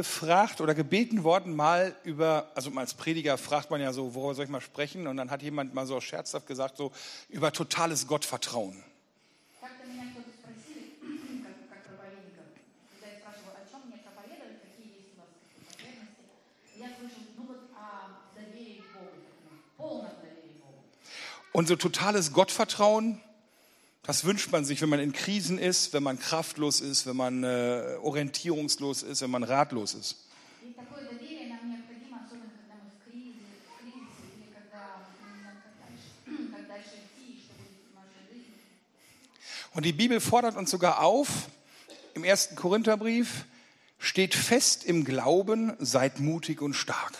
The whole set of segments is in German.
gefragt oder gebeten worden, mal über, also als Prediger fragt man ja so, worüber soll ich mal sprechen? Und dann hat jemand mal so scherzhaft gesagt, so über totales Gottvertrauen. Und so totales Gottvertrauen das wünscht man sich, wenn man in Krisen ist, wenn man kraftlos ist, wenn man äh, orientierungslos ist, wenn man ratlos ist? Und die Bibel fordert uns sogar auf, im ersten Korintherbrief, steht fest im Glauben, seid mutig und stark.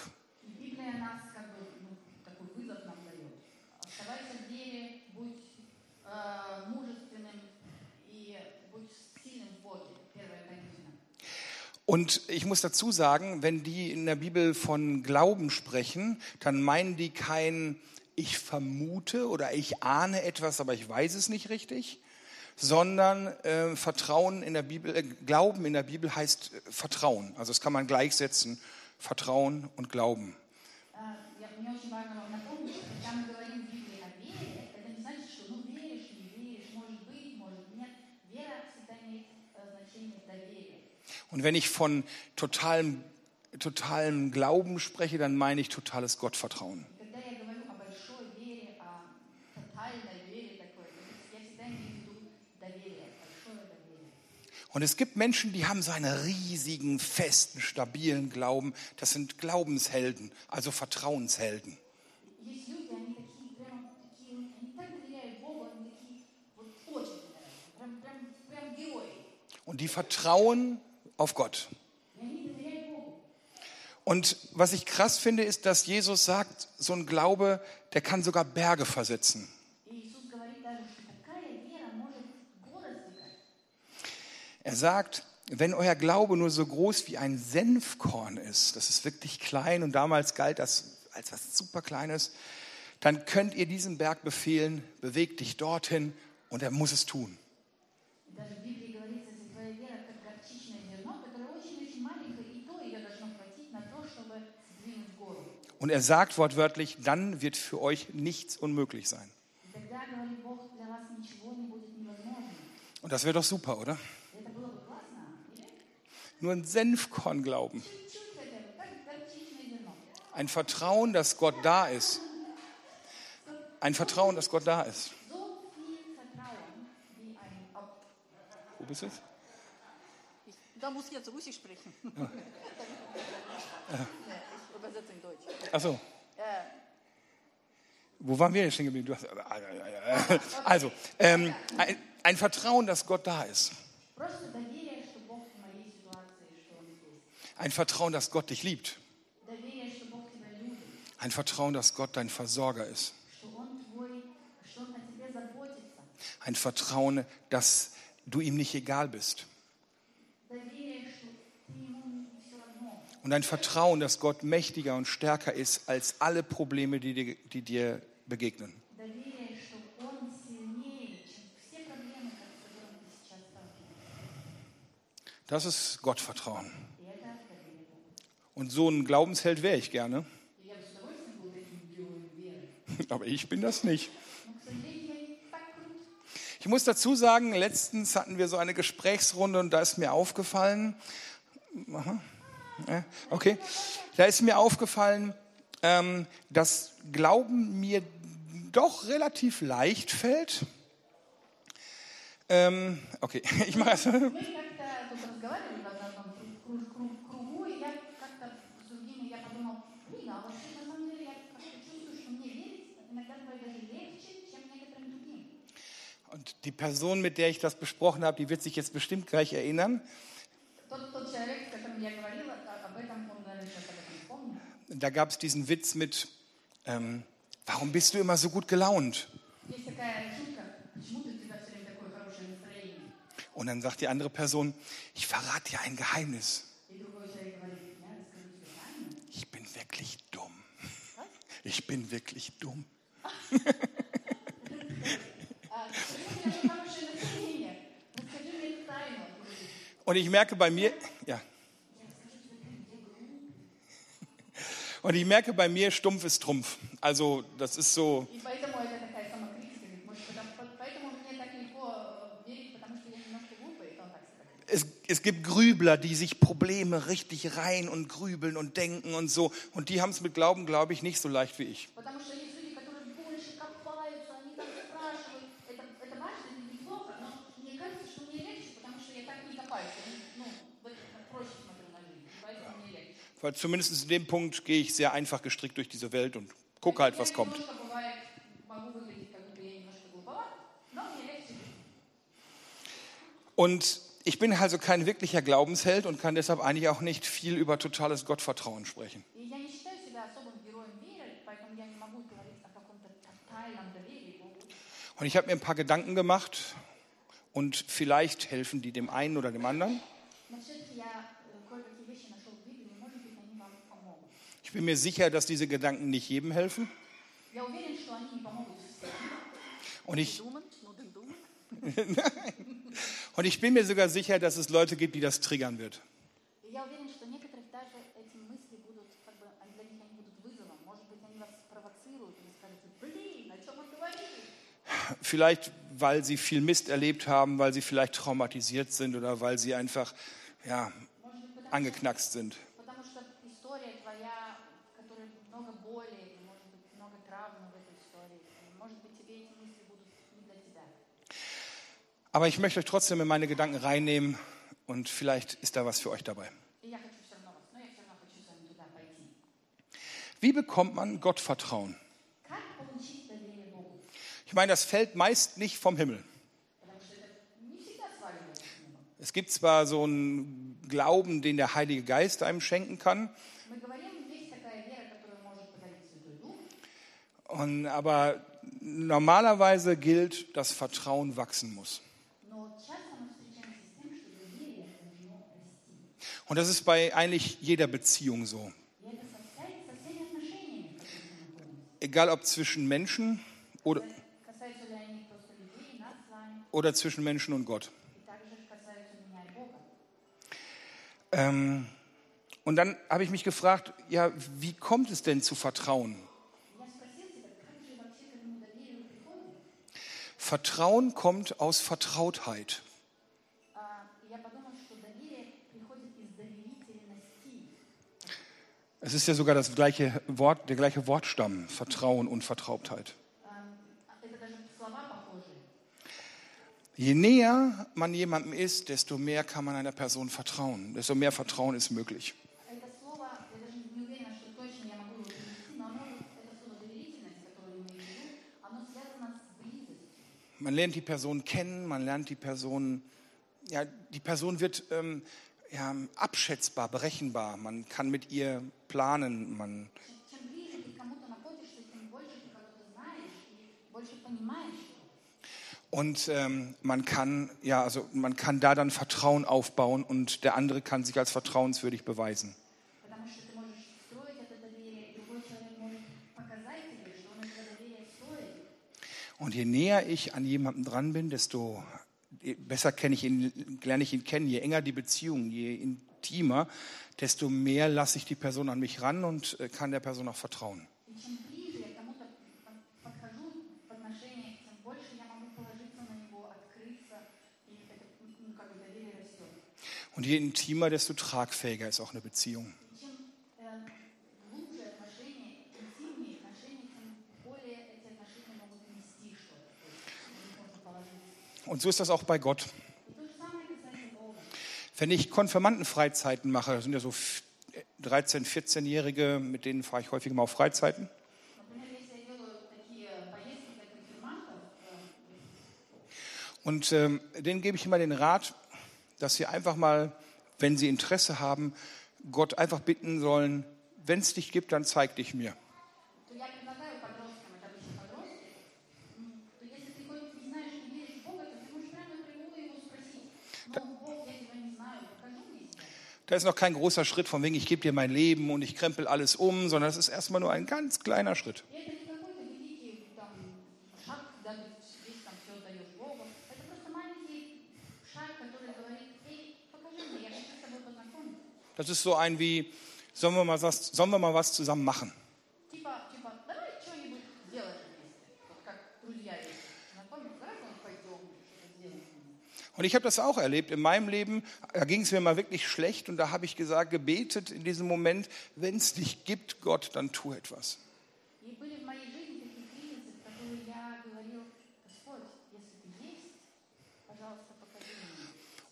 Und ich muss dazu sagen, wenn die in der Bibel von Glauben sprechen, dann meinen die kein ich vermute oder ich ahne etwas, aber ich weiß es nicht richtig, sondern äh, Vertrauen in der Bibel, äh, Glauben in der Bibel heißt äh, Vertrauen. Also das kann man gleichsetzen, Vertrauen und Glauben. А, Und wenn ich von totalem, totalem Glauben spreche, dann meine ich totales Gottvertrauen. Und es gibt Menschen, die haben so einen riesigen, festen, stabilen Glauben. Das sind Glaubenshelden, also Vertrauenshelden. Und die vertrauen auf Gott. Und was ich krass finde, ist, dass Jesus sagt, so ein Glaube, der kann sogar Berge versetzen. Er sagt, wenn euer Glaube nur so groß wie ein Senfkorn ist, das ist wirklich klein und damals galt das als was super Kleines, dann könnt ihr diesem Berg befehlen, bewegt dich dorthin und er muss es tun. Und er sagt wortwörtlich, dann wird für euch nichts unmöglich sein. Und das wäre doch super, oder? Nur ein Senfkorn glauben. Ein Vertrauen, dass Gott da ist. Ein Vertrauen, dass Gott da ist. Wo bist du jetzt? Da muss ich jetzt Russisch sprechen. Ja. ich übersetze in Deutsch. Achso. Äh, Wo waren wir jetzt stehen geblieben? Du hast, also, ähm, ein, ein Vertrauen, dass Gott da ist. Просто доверие, что Бог в моей ситуации, что Он здесь. Ein Vertrauen, dass Gott dich liebt. Доверие, что Бог тебя любит, Ein Vertrauen, dass Gott dein Versorger ist. что Он твой, что Он о тебе заботится. Ein Vertrauen, dass du ihm nicht egal bist. und ein Vertrauen, dass Gott mächtiger und stärker ist als alle Probleme, die dir, die dir begegnen. Das ist Gottvertrauen. Und so ein Glaubensheld wäre ich gerne. Aber ich bin das nicht. Ich muss dazu sagen, letztens hatten wir so eine Gesprächsrunde und da ist mir aufgefallen, okay, da ist mir aufgefallen, ähm, dass Glauben mir doch relativ leicht fällt. Ähm, okay, ich mache es. Мы как-то тут разговаривали в одном кру- кру- кругу, и я как-то с другими, я подумала, блин, а вообще на самом деле я как-то чувствую, что мне верить иногда бывает даже легче, чем некоторым другим. Und die Person, mit der ich das besprochen habe, die wird sich jetzt bestimmt gleich erinnern. Тот, тот человек, с которым я говорила da gab es diesen Witz mit, ähm, warum bist du immer so gut gelaunt? Und dann sagt die andere Person, ich verrate dir ein Geheimnis. Ich bin wirklich dumm. Ich bin wirklich dumm. Und ich merke bei mir, ja. Und ich merke bei mir, stumpf ist Trumpf. Also das ist so, И поэтому это такая самокритика. Может, потому- по- поэтому мне так легко э, верить, потому что я немножко глупая, это он так сказал. es, es gibt Grübler, die sich Probleme richtig rein und grübeln und denken und so. Und die haben es mit Glauben, glaube ich, nicht so leicht wie ich. Потому что Weil zumindest in dem Punkt gehe ich sehr einfach gestrickt durch diese Welt und gucke halt, was kommt. Und ich bin also kein wirklicher Glaubensheld und kann deshalb eigentlich auch nicht viel über totales Gottvertrauen sprechen. Und ich habe mir ein paar Gedanken gemacht und vielleicht helfen die dem einen oder dem anderen. Ich bin mir sicher, dass diese Gedanken nicht jedem helfen. Und ich, und ich bin mir sogar sicher, dass es Leute gibt, die das triggern wird. Vielleicht, weil sie viel Mist erlebt haben, weil sie vielleicht traumatisiert sind oder weil sie einfach ja, angeknackst sind. Aber ich möchte euch trotzdem in meine Gedanken reinnehmen und vielleicht ist da was für euch dabei. Wie bekommt man Gottvertrauen? Ich meine, das fällt meist nicht vom Himmel. Es gibt zwar so einen Glauben, den der Heilige Geist einem schenken kann, und, aber normalerweise gilt, dass Vertrauen wachsen muss. Und das ist bei eigentlich jeder Beziehung so. Egal ob zwischen Menschen oder, oder zwischen Menschen und Gott. Ähm, und dann habe ich mich gefragt, ja, wie kommt es denn zu Vertrauen? Vertrauen kommt aus Vertrautheit. Es ist ja sogar das gleiche Wort, der gleiche Wortstamm, Vertrauen und Vertrautheit. Je näher man jemandem ist, desto mehr kann man einer Person vertrauen, desto mehr Vertrauen ist möglich. Man lernt die Person kennen, man lernt die Person, ja, die Person wird ähm, ja, abschätzbar, berechenbar. Man kann mit ihr planen. Man und ähm, man kann ja, also man kann da dann Vertrauen aufbauen und der andere kann sich als vertrauenswürdig beweisen. Und je näher ich an jemandem dran bin, desto besser kenne ich ihn, lerne ich ihn kennen. Je enger die Beziehung, je intimer, desto mehr lasse ich die Person an mich ran und äh, kann der Person auch vertrauen. Und je intimer, desto tragfähiger ist auch eine Beziehung. Und so ist das auch bei Gott. Wenn ich Konfirmandenfreizeiten mache, das sind ja so 13-, 14-Jährige, mit denen fahre ich häufig mal auf Freizeiten. Und ähm, denen gebe ich immer den Rat, dass sie einfach mal, wenn sie Interesse haben, Gott einfach bitten sollen, wenn es dich gibt, dann zeig dich mir. Da ist noch kein großer Schritt von wegen, ich gebe dir mein Leben und ich krempel alles um, sondern das ist erstmal nur ein ganz kleiner Schritt. Das ist so ein wie, sollen wir mal was, sollen wir mal was zusammen machen? Und ich habe das auch erlebt in meinem Leben. Da ging es mir mal wirklich schlecht und da habe ich gesagt, gebetet in diesem Moment, wenn es dich gibt, Gott, dann tu etwas.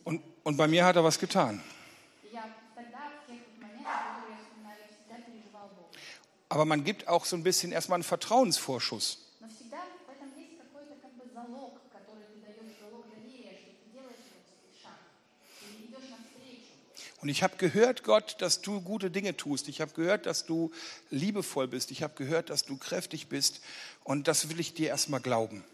Und, und bei mir hat er was getan. Aber man gibt auch so ein bisschen erstmal einen Vertrauensvorschuss. Und ich habe gehört, Gott, dass du gute Dinge tust. Ich habe gehört, dass du liebevoll bist. Ich habe gehört, dass du kräftig bist. Und das will ich dir erstmal glauben.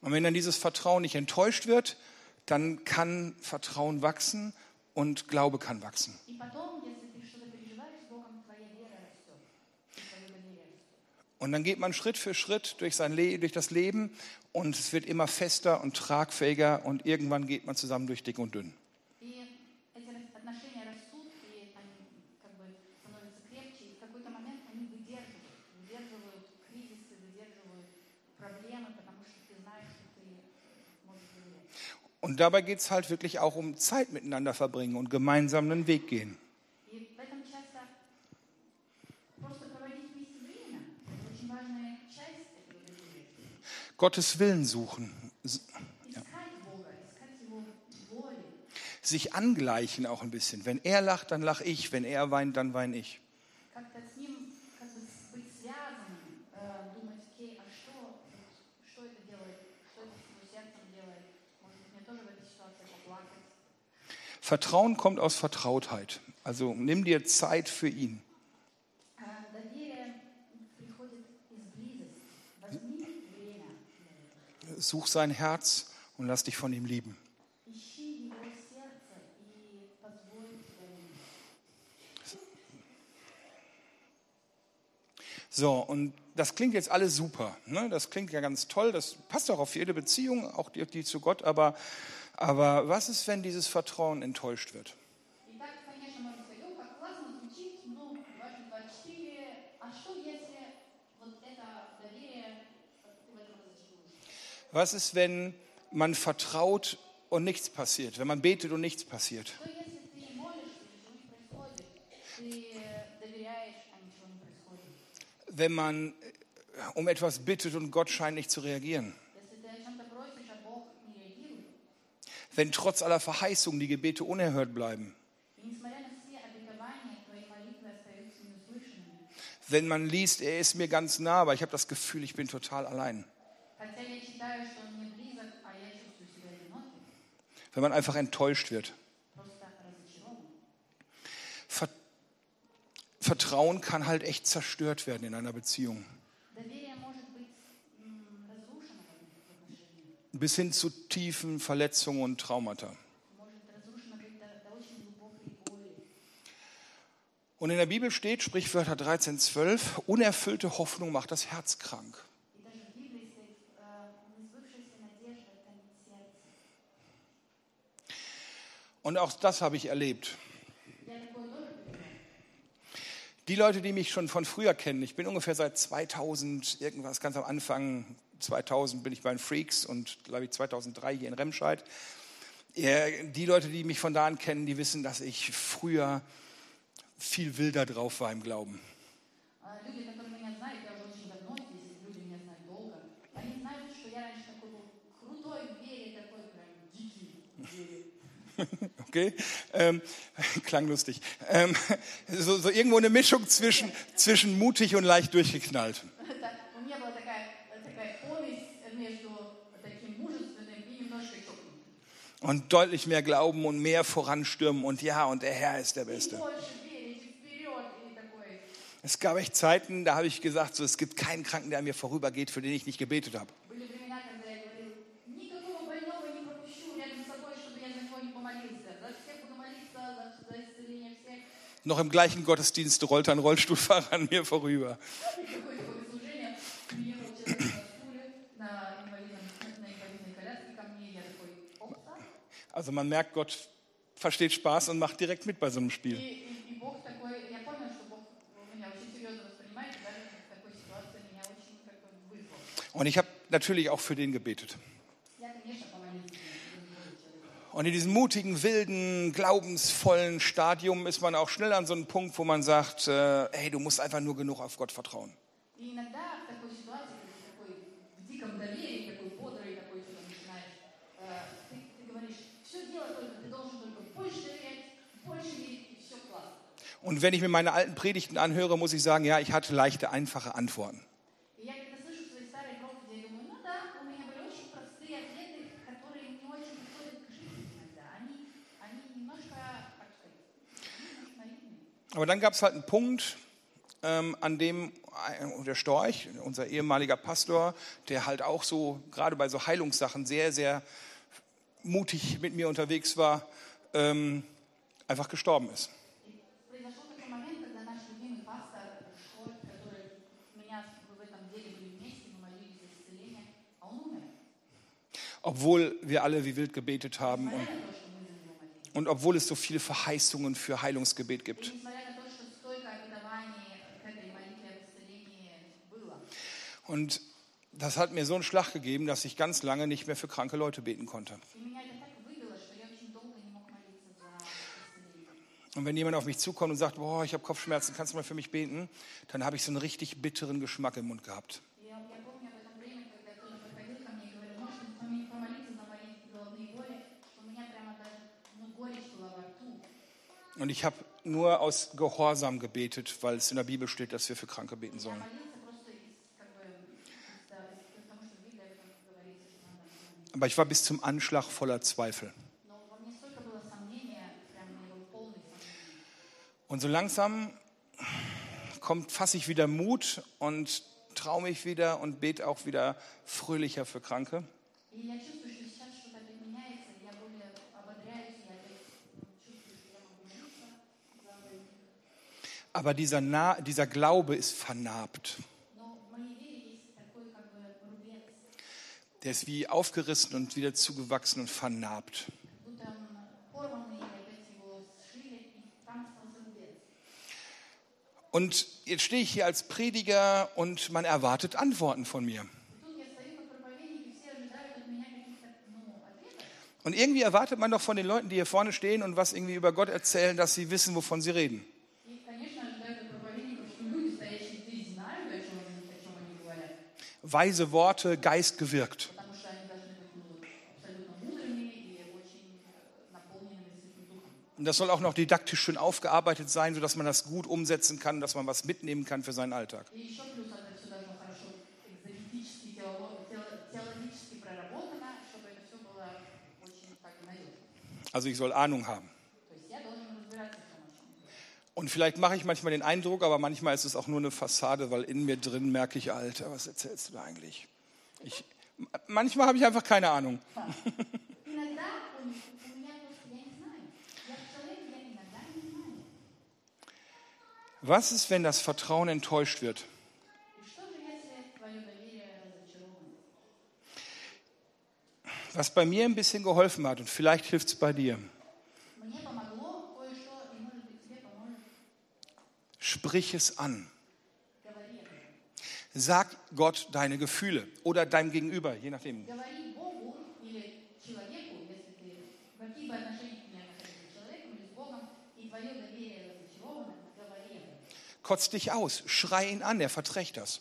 Und wenn dann dieses Vertrauen nicht enttäuscht wird, dann kann Vertrauen wachsen und Glaube kann wachsen. Und Und dann geht man Schritt für Schritt durch, sein Le durch das Leben und es wird immer fester und tragfähiger und irgendwann geht man zusammen durch dick und dünn. Und dabei geht es halt wirklich auch um Zeit miteinander verbringen und gemeinsam einen Weg gehen. Gottes Willen suchen. Ja. Sich angleichen auch ein bisschen. Wenn er lacht, dann lach ich. Wenn er weint, dann weine ich. Vertrauen kommt aus Vertrautheit. Also nimm dir Zeit für ihn such sein Herz und lass dich von ihm lieben. So, und das klingt jetzt alles super. Ne? Das klingt ja ganz toll. Das passt auch auf jede Beziehung, auch die, die zu Gott. Aber, aber was ist, wenn dieses Vertrauen enttäuscht wird? Was ist, wenn man vertraut und nichts passiert, wenn man betet und nichts passiert? Wenn man äh, um etwas bittet und Gott scheint nicht zu reagieren. Wenn trotz aller Verheißungen die Gebete unerhört bleiben. Wenn man liest, er ist mir ganz nah, aber ich habe das Gefühl, ich bin total allein. wenn man einfach enttäuscht wird. Vertrauen kann halt echt zerstört werden in einer Beziehung. Bis hin zu tiefen Verletzungen und Traumata. Und in der Bibel steht, Sprichwörter 13, 12, unerfüllte Hoffnung macht das Herz krank. Und auch das habe ich erlebt. Die Leute, die mich schon von früher kennen, ich bin ungefähr seit 2000 irgendwas, ganz am Anfang 2000 bin ich bei den Freaks und glaube ich 2003 hier in Remscheid. Die Leute, die mich von da an kennen, die wissen, dass ich früher viel wilder drauf war im Glauben. gell? Ähm, klang lustig. Ähm, so, so, irgendwo eine Mischung zwischen, zwischen mutig und leicht durchgeknallt. Und deutlich mehr glauben und mehr voranstürmen und ja, und der Herr ist der Beste. Es gab echt Zeiten, da habe ich gesagt, so, es gibt keinen Kranken, der an mir vorübergeht, für den ich nicht gebetet habe. Noch im gleichen Gottesdienst rollte ein Rollstuhlfahrer an mir vorüber. Also man merkt, Gott versteht Spaß und macht direkt mit bei so einem Spiel. Und ich habe natürlich auch für den gebetet. Und in diesem mutigen, wilden, glaubensvollen Stadium ist man auch schnell an so einem Punkt, wo man sagt, äh, hey, du musst einfach nur genug auf Gott vertrauen. Und wenn ich mir meine alten Predigten anhöre, muss ich sagen, ja, ich hatte leichte, einfache Antworten. Aber dann gab es halt einen Punkt, ähm, an dem äh, der Storch, unser ehemaliger Pastor, der halt auch so gerade bei so Heilungssachen sehr, sehr mutig mit mir unterwegs war, ähm, einfach gestorben ist. Obwohl wir alle wie wild gebetet haben und, und obwohl es so viele Verheißungen für Heilungsgebet gibt. Und das hat mir so einen Schlag gegeben, dass ich ganz lange nicht mehr für kranke Leute beten konnte. Und wenn jemand auf mich zukommt und sagt, boah, ich habe Kopfschmerzen, kannst du mal für mich beten, dann habe ich so einen richtig bitteren Geschmack im Mund gehabt. Und ich habe nur aus Gehorsam gebetet, weil es in der Bibel steht, dass wir für Kranke beten sollen. aber ich war bis zum Anschlag voller Zweifel. Und so langsam kommt, fasse ich wieder Mut und traue mich wieder und bete auch wieder fröhlicher für Kranke. Aber dieser, Na dieser Glaube ist vernarbt. der ist wie aufgerissen und wieder zugewachsen und vernarbt. Und jetzt stehe ich hier als Prediger und man erwartet Antworten von mir. Und irgendwie erwartet man doch von den Leuten, die hier vorne stehen und was irgendwie über Gott erzählen, dass sie wissen, wovon sie reden. Weise Worte, Geist gewirkt. Und das soll auch noch didaktisch schön aufgearbeitet sein, sodass man das gut umsetzen kann, dass man was mitnehmen kann für seinen Alltag. Also ich soll Ahnung haben. Und vielleicht mache ich manchmal den Eindruck, aber manchmal ist es auch nur eine Fassade, weil in mir drin merke ich, Alter, was erzählst du da eigentlich? Ich, manchmal habe ich einfach keine Ahnung. Was ist, wenn das Vertrauen enttäuscht wird? Was bei mir ein bisschen geholfen hat und vielleicht hilft es bei dir. Sprich es an. Sag Gott deine Gefühle oder deinem Gegenüber, je nachdem. Sag Kotz dich aus, schrei ihn an, er verträgt das.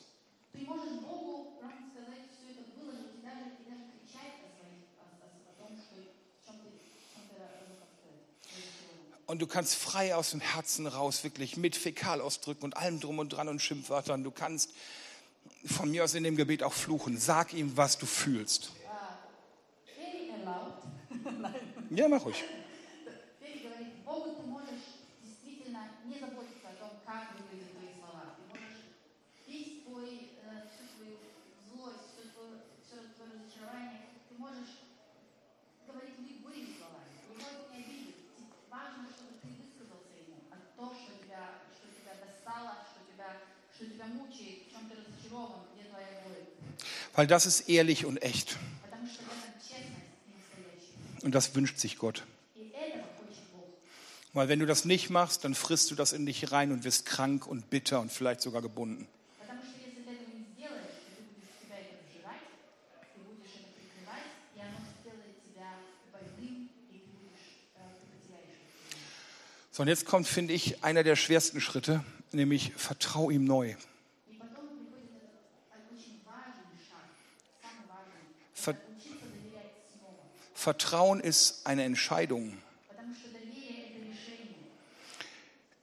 Und du kannst frei aus dem Herzen raus, wirklich mit Fäkalausdrücken und allem drum und dran und Schimpfwörtern. Du kannst von mir aus in dem Gebet auch fluchen. Sag ihm, was du fühlst. Ja, mach ruhig. Weil das ist ehrlich und echt. Und das wünscht sich Gott. Weil wenn du das nicht machst, dann frisst du das in dich rein und wirst krank und bitter und vielleicht sogar gebunden. So, und jetzt kommt, finde ich, einer der schwersten Schritte, nämlich vertrau ihm neu. Vertrauen ist eine Entscheidung.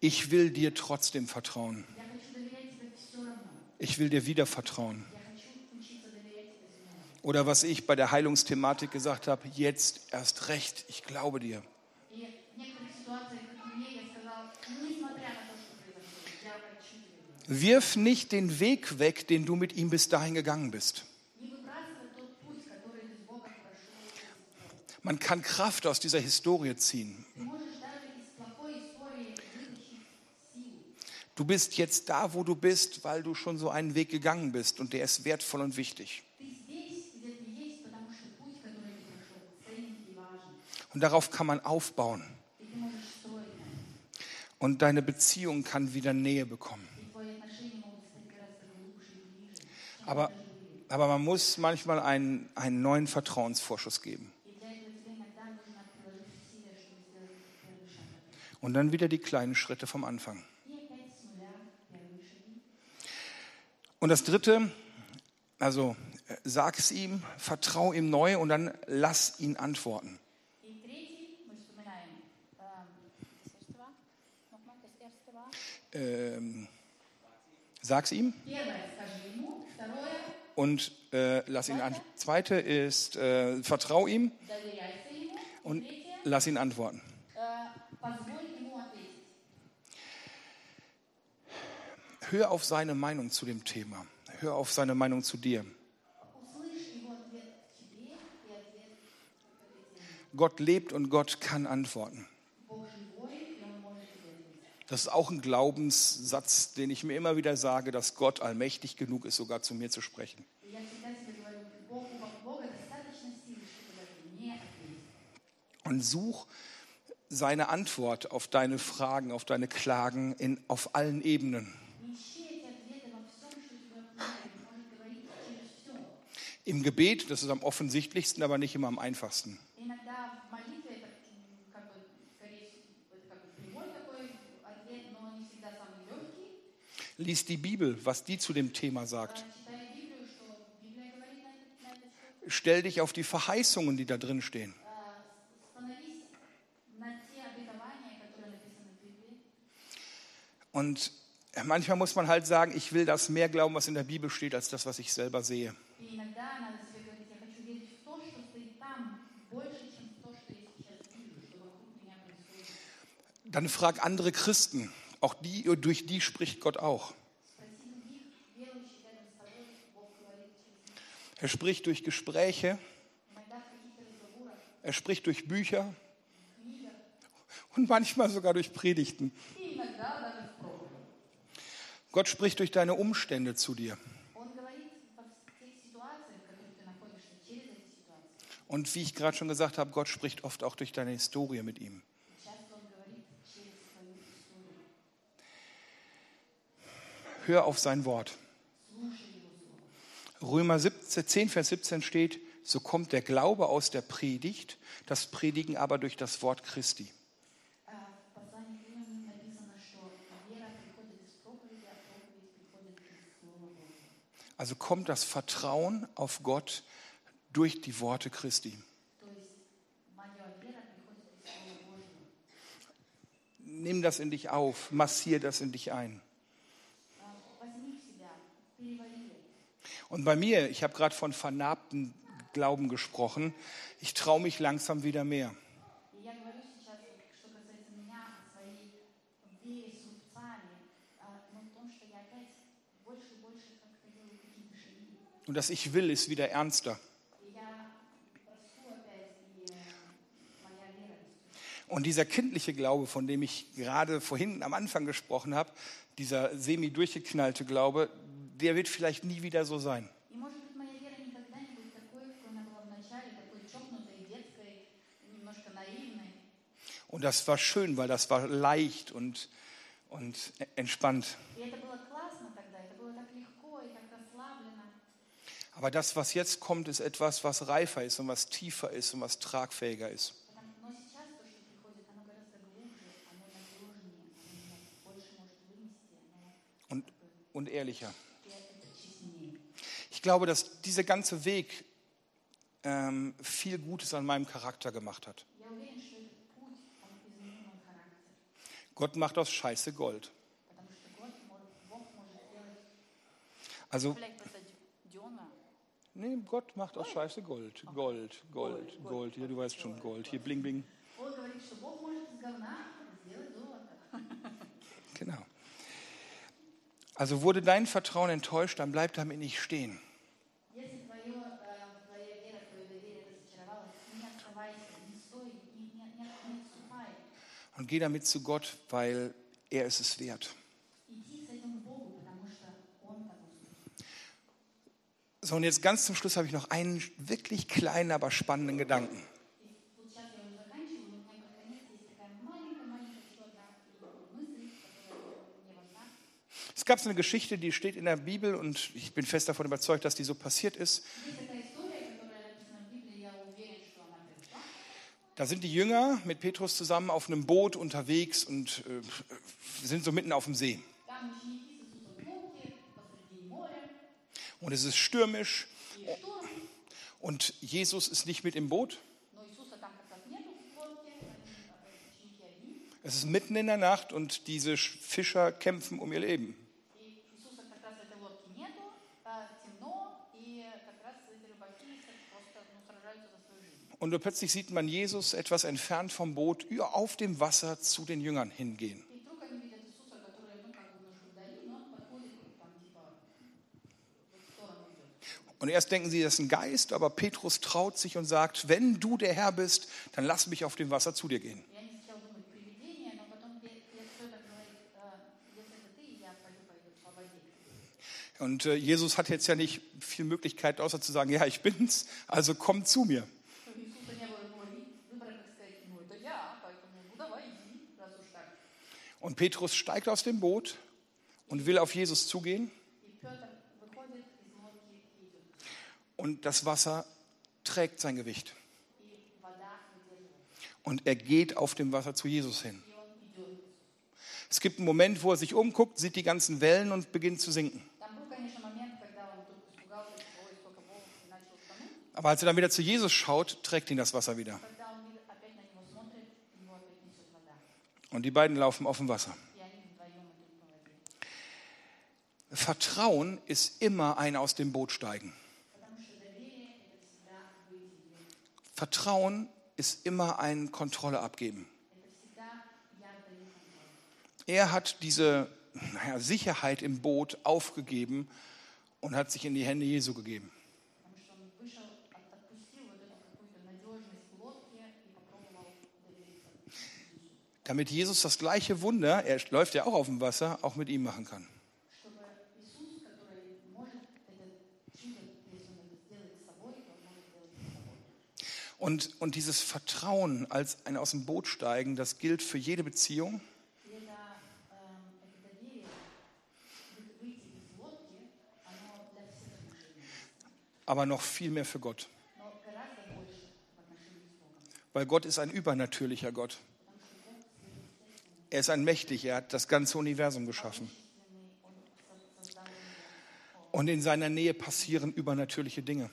Ich will dir trotzdem vertrauen. Ich will dir wieder vertrauen. Oder was ich bei der Heilungsthematik gesagt habe, jetzt erst recht, ich glaube dir. Wirf nicht den Weg weg, den du mit ihm bis dahin gegangen bist. Man kann Kraft aus dieser Historie ziehen. Du bist jetzt da, wo du bist, weil du schon so einen Weg gegangen bist und der ist wertvoll und wichtig. Und darauf kann man aufbauen. Und deine Beziehung kann wieder Nähe bekommen. Aber, aber man muss manchmal einen, einen neuen Vertrauensvorschuss geben. Und dann wieder die kleinen Schritte vom Anfang. Und das Dritte, also äh, sag's ihm, vertrau ihm neu und dann lass ihn antworten. Ähm, sag's ihm. Und äh, lass ihn antworten. Zweite ist, äh, vertrau ihm und lass ihn antworten. hör auf seine Meinung zu dem Thema. Hör auf seine Meinung zu dir. Gott lebt und Gott kann antworten. Das ist auch ein Glaubenssatz, den ich mir immer wieder sage, dass Gott allmächtig genug ist, sogar zu mir zu sprechen. Und such seine Antwort auf deine Fragen, auf deine Klagen in, auf allen Ebenen. Gebet, das ist am offensichtlichsten, aber nicht immer am einfachsten. Lies die Bibel, was die zu dem Thema sagt. Stell dich auf die Verheißungen, die da drin stehen. Und manchmal muss man halt sagen, ich will das mehr glauben, was in der Bibel steht, als das, was ich selber sehe. Dann frag andere Christen, auch die, durch die spricht Gott auch. Er spricht durch Gespräche, er spricht durch Bücher und manchmal sogar durch Predigten. Gott spricht durch deine Umstände zu dir. Und wie ich gerade schon gesagt habe, Gott spricht oft auch durch deine Historie mit ihm. Hör auf sein Wort. Römer 17, 10, Vers 17 steht, so kommt der Glaube aus der Predigt, das Predigen aber durch das Wort Christi. Also kommt das Vertrauen auf Gott durch die Worte Christi. Nimm das in dich auf, massier das in dich ein. Und bei mir, ich habe gerade von vernarbten Glauben gesprochen, ich traue mich langsam wieder mehr. Und das Ich will ist wieder ernster. Und dieser kindliche Glaube, von dem ich gerade vorhin am Anfang gesprochen habe, dieser semi durchgeknallte Glaube, der wird vielleicht nie wieder so sein. Und das war schön, weil das war leicht und, und e-, entspannt. Und Aber das, was jetzt kommt, ist etwas, was reifer ist und was tiefer ist und was tragfähiger ist. Und, und ehrlicher. Ich glaube, dass dieser ganze Weg ähm, viel Gutes an meinem Charakter gemacht hat. Gott macht aus Scheiße Gold. Also, Nee, Gott macht aus Scheiße Gold. Gold, Gold, Gold. Ja, du weißt schon, Gold. Hier, bling, bling. Genau. Also wurde dein Vertrauen enttäuscht, dann bleib damit nicht stehen. Und geh damit zu Gott, weil er ist es wert. So, und jetzt ganz zum Schluss habe ich noch einen wirklich kleinen, aber spannenden Gedanken. Es gab so eine Geschichte, die steht in der Bibel und ich bin fest davon überzeugt, dass die so passiert ist. Da sind die Jünger mit Petrus zusammen auf einem Boot unterwegs und äh, sind so mitten auf dem See und es ist stürmisch und Jesus ist nicht mit im Boot. Es ist mitten in der Nacht und diese Fischer kämpfen um ihr Leben. Und plötzlich sieht man Jesus etwas entfernt vom Boot auf dem Wasser zu den Jüngern hingehen. Und erst denken sie, das ist ein Geist, aber Petrus traut sich und sagt, wenn du der Herr bist, dann lass mich auf dem Wasser zu dir gehen. Und äh, Jesus hat jetzt ja nicht viel Möglichkeit, außer zu sagen, ja, ich bin's, also komm zu mir. Und Petrus steigt aus dem Boot und will auf Jesus zugehen. und das Wasser trägt sein Gewicht. Und er geht auf dem Wasser zu Jesus hin. Es gibt einen Moment, wo er sich umguckt, sieht die ganzen Wellen und beginnt zu sinken. Aber als er dann wieder zu Jesus schaut, trägt ihn das Wasser wieder. Und die beiden laufen auf dem Wasser. Vertrauen ist immer ein aus dem Boot steigen. Vertrauen ist immer ein Kontrolle abgeben. Er hat diese naja, Sicherheit im Boot aufgegeben und hat sich in die Hände Jesu gegeben. Damit Jesus das gleiche Wunder, er läuft ja auch auf dem Wasser, auch mit ihm machen kann. Und, und dieses Vertrauen als ein aus dem Boot steigen, das gilt für jede Beziehung. Aber noch viel mehr für Gott. Weil Gott ist ein übernatürlicher Gott. Er ist ein mächtig, er hat das ganze Universum geschaffen. Und in seiner Nähe passieren übernatürliche Dinge.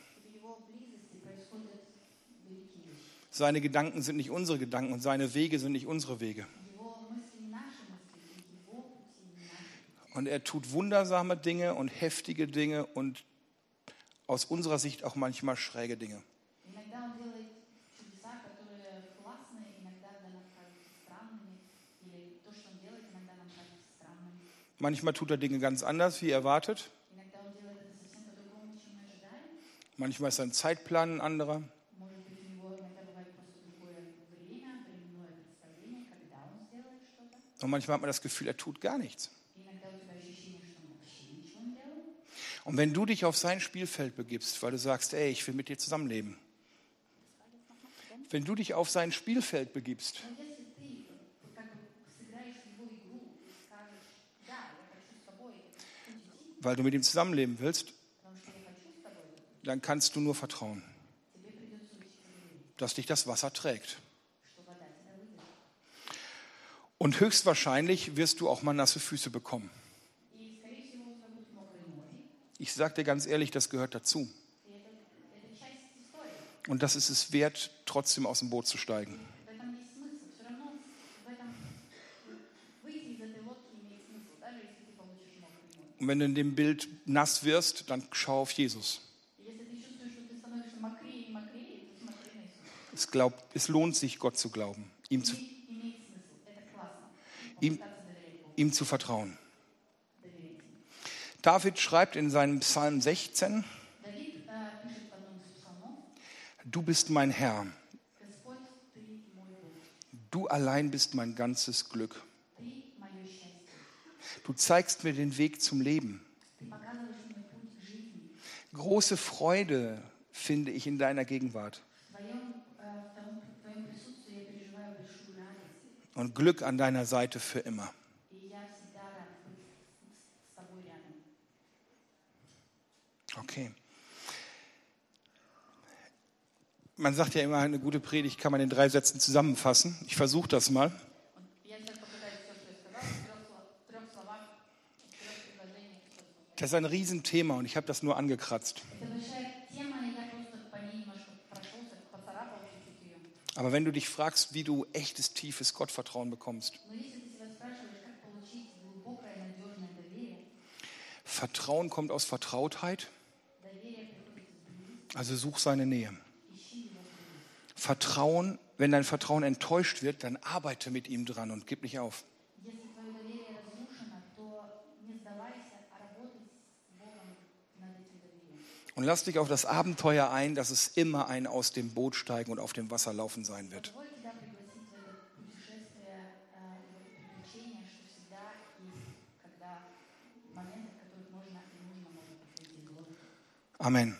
Seine Gedanken sind nicht unsere Gedanken und seine Wege sind nicht unsere Wege. Und er tut wundersame Dinge und heftige Dinge und aus unserer Sicht auch manchmal schräge Dinge. Manchmal tut er Dinge ganz anders, wie erwartet. Manchmal ist sein Zeitplan ein anderer. Und manchmal hat man das Gefühl, er tut gar nichts. Und wenn du dich auf sein Spielfeld begibst, weil du sagst, ey, ich will mit dir zusammenleben, wenn du dich auf sein Spielfeld begibst, weil du mit ihm zusammenleben willst, dann kannst du nur vertrauen, dass dich das Wasser trägt. Und höchstwahrscheinlich wirst du auch mal nasse Füße bekommen. Ich sage dir ganz ehrlich, das gehört dazu. Und das ist es wert, trotzdem aus dem Boot zu steigen. Und wenn du in dem Bild nass wirst, dann schau auf Jesus. Es, glaubt, es lohnt sich, Gott zu glauben, ihm zu glauben ihm, ihm zu vertrauen. David schreibt in seinem Psalm 16, du bist mein Herr. Du allein bist mein ganzes Glück. Du zeigst mir den Weg zum Leben. Große Freude finde ich in deiner Gegenwart. und Glück an deiner Seite für immer. Okay. Man sagt ja immer, eine gute Predigt kann man in drei Sätzen zusammenfassen. Ich versuche das mal. Das ist ein Riesenthema und ich habe das nur angekratzt. Aber wenn du dich fragst, wie du echtes, tiefes Gottvertrauen bekommst, Vertrauen kommt aus Vertrautheit, also such seine Nähe. Vertrauen, wenn dein Vertrauen enttäuscht wird, dann arbeite mit ihm dran und gib nicht auf. Und lass dich auf das Abenteuer ein, dass es immer ein aus dem Boot steigen und auf dem Wasser laufen sein wird. Amen.